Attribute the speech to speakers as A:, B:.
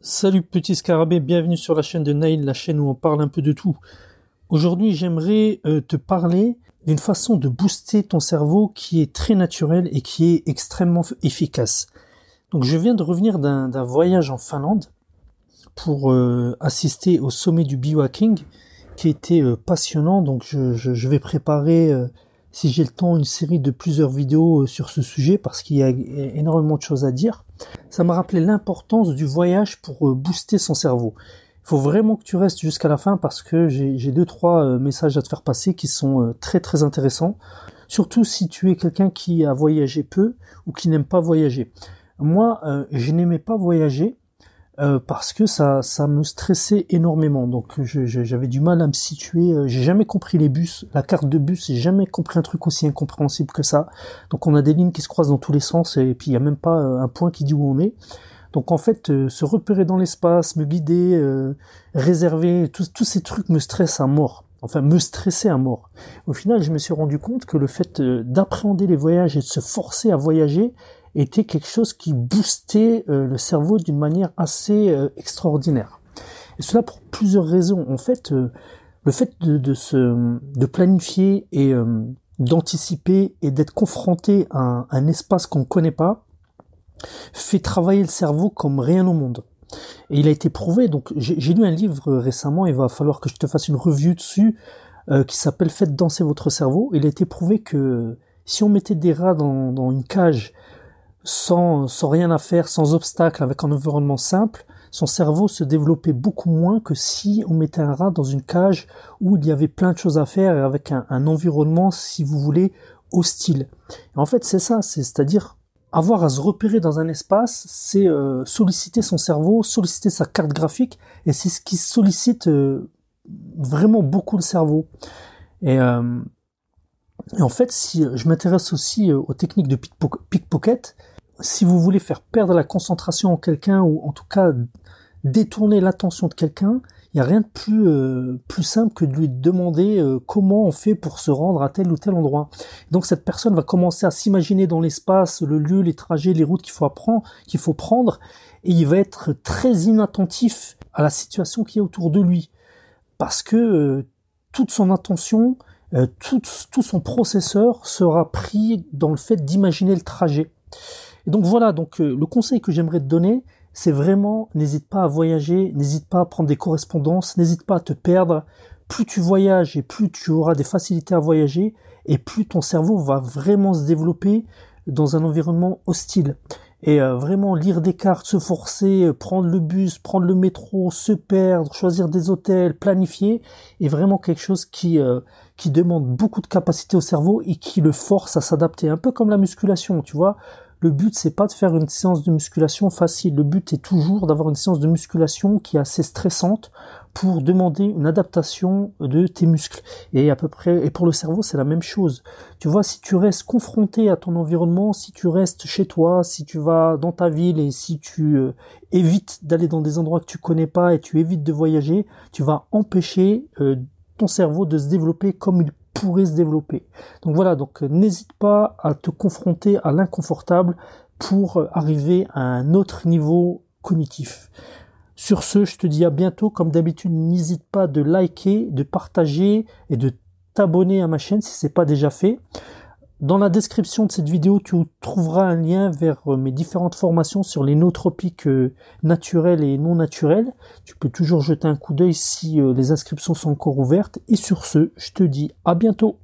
A: Salut petit scarabée, bienvenue sur la chaîne de Nail, la chaîne où on parle un peu de tout. Aujourd'hui j'aimerais euh, te parler d'une façon de booster ton cerveau qui est très naturelle et qui est extrêmement efficace. Donc je viens de revenir d'un voyage en Finlande pour euh, assister au sommet du biohacking qui était euh, passionnant. Donc je, je vais préparer si j'ai le temps, une série de plusieurs vidéos euh, sur ce sujet parce qu'il y a énormément de choses à dire. Ça m'a rappelé l'importance du voyage pour euh, booster son cerveau. Il faut vraiment que tu restes jusqu'à la fin parce que j'ai deux trois euh, messages à te faire passer qui sont très très intéressants. Surtout si tu es quelqu'un qui a voyagé peu ou qui n'aime pas voyager. Moi, je n'aimais pas voyager euh, parce que ça, ça me stressait énormément. Donc j'avais du mal à me situer. Euh, j'ai jamais compris les bus, la carte de bus. J'ai jamais compris un truc aussi incompréhensible que ça. Donc on a des lignes qui se croisent dans tous les sens et puis il y a même pas euh, un point qui dit où on est. Donc en fait, se repérer dans l'espace, me guider, réserver, tous ces trucs me stressent à mort. Enfin, me stressaient à mort. Au final, je me suis rendu compte que le fait d'appréhender les voyages et de se forcer à voyager, était quelque chose qui boostait euh, le cerveau d'une manière assez euh, extraordinaire. Et cela pour plusieurs raisons. En fait, euh, le fait de, se, de planifier et d'anticiper et d'être confronté à un, espace qu'on ne connaît pas fait travailler le cerveau comme rien au monde. Et il a été prouvé, donc j'ai lu un livre récemment, il va falloir que je te fasse une revue dessus, qui s'appelle Faites danser votre cerveau. Il a été prouvé que si on mettait des rats dans, dans une cage sans, sans rien à faire, sans obstacle, avec un environnement simple, son cerveau se développait beaucoup moins que si on mettait un rat dans une cage où il y avait plein de choses à faire et avec un, environnement, si vous voulez, hostile. en fait, c'est ça, c'est-à-dire avoir à se repérer dans un espace, c'est euh, solliciter son cerveau, solliciter sa carte graphique, et c'est ce qui sollicite euh, vraiment beaucoup le cerveau. Et, euh, et en fait, si je m'intéresse aussi aux techniques de pickpocket, si vous voulez faire perdre la concentration en quelqu'un ou en tout cas détourner l'attention de quelqu'un, il n'y a rien de plus euh, plus simple que de lui demander euh, comment on fait pour se rendre à tel ou tel endroit. Donc cette personne va commencer à s'imaginer dans l'espace, le lieu, les trajets, les routes qu'il faut apprendre, qu'il faut prendre, et il va être très inattentif à la situation qui est autour de lui, parce que euh, toute son attention, tout, tout son processeur sera pris dans le fait d'imaginer le trajet donc voilà, donc euh, le conseil que j'aimerais te donner, c'est vraiment n'hésite pas à voyager, n'hésite pas à prendre des correspondances, n'hésite pas à te perdre. Plus tu voyages et plus tu auras des facilités à voyager et plus ton cerveau va vraiment se développer dans un environnement hostile. Et euh, vraiment lire des cartes, se forcer, euh, prendre le bus, prendre le métro, se perdre, choisir des hôtels, planifier, est vraiment quelque chose qui qui demande beaucoup de capacité au cerveau et qui le force à s'adapter, un peu comme la musculation, tu vois. Le but, c'est pas de faire une séance de musculation facile. Le but est toujours d'avoir une séance de musculation qui est assez stressante pour demander une adaptation de tes muscles. Et à peu près, et pour le cerveau, c'est la même chose. Tu vois, si tu restes confronté à ton environnement, si tu restes chez toi, si tu vas dans ta ville et si tu euh, évites d'aller dans des endroits que tu connais pas et tu évites de voyager, tu vas empêcher euh, ton cerveau de se développer comme il pourrait se développer. Donc voilà, donc euh, n'hésite pas à te confronter à l'inconfortable pour euh, arriver à un autre niveau cognitif. Sur ce, je te dis à bientôt. Comme d'habitude, n'hésite pas de liker, de partager et de t'abonner à ma chaîne si c'est pas déjà fait. Dans la description de cette vidéo, tu trouveras un lien vers euh, mes différentes formations sur les nootropiques euh, naturels et non naturels. Tu peux toujours jeter un coup d'œil si euh, les inscriptions sont encore ouvertes. Et sur ce, je te dis à bientôt.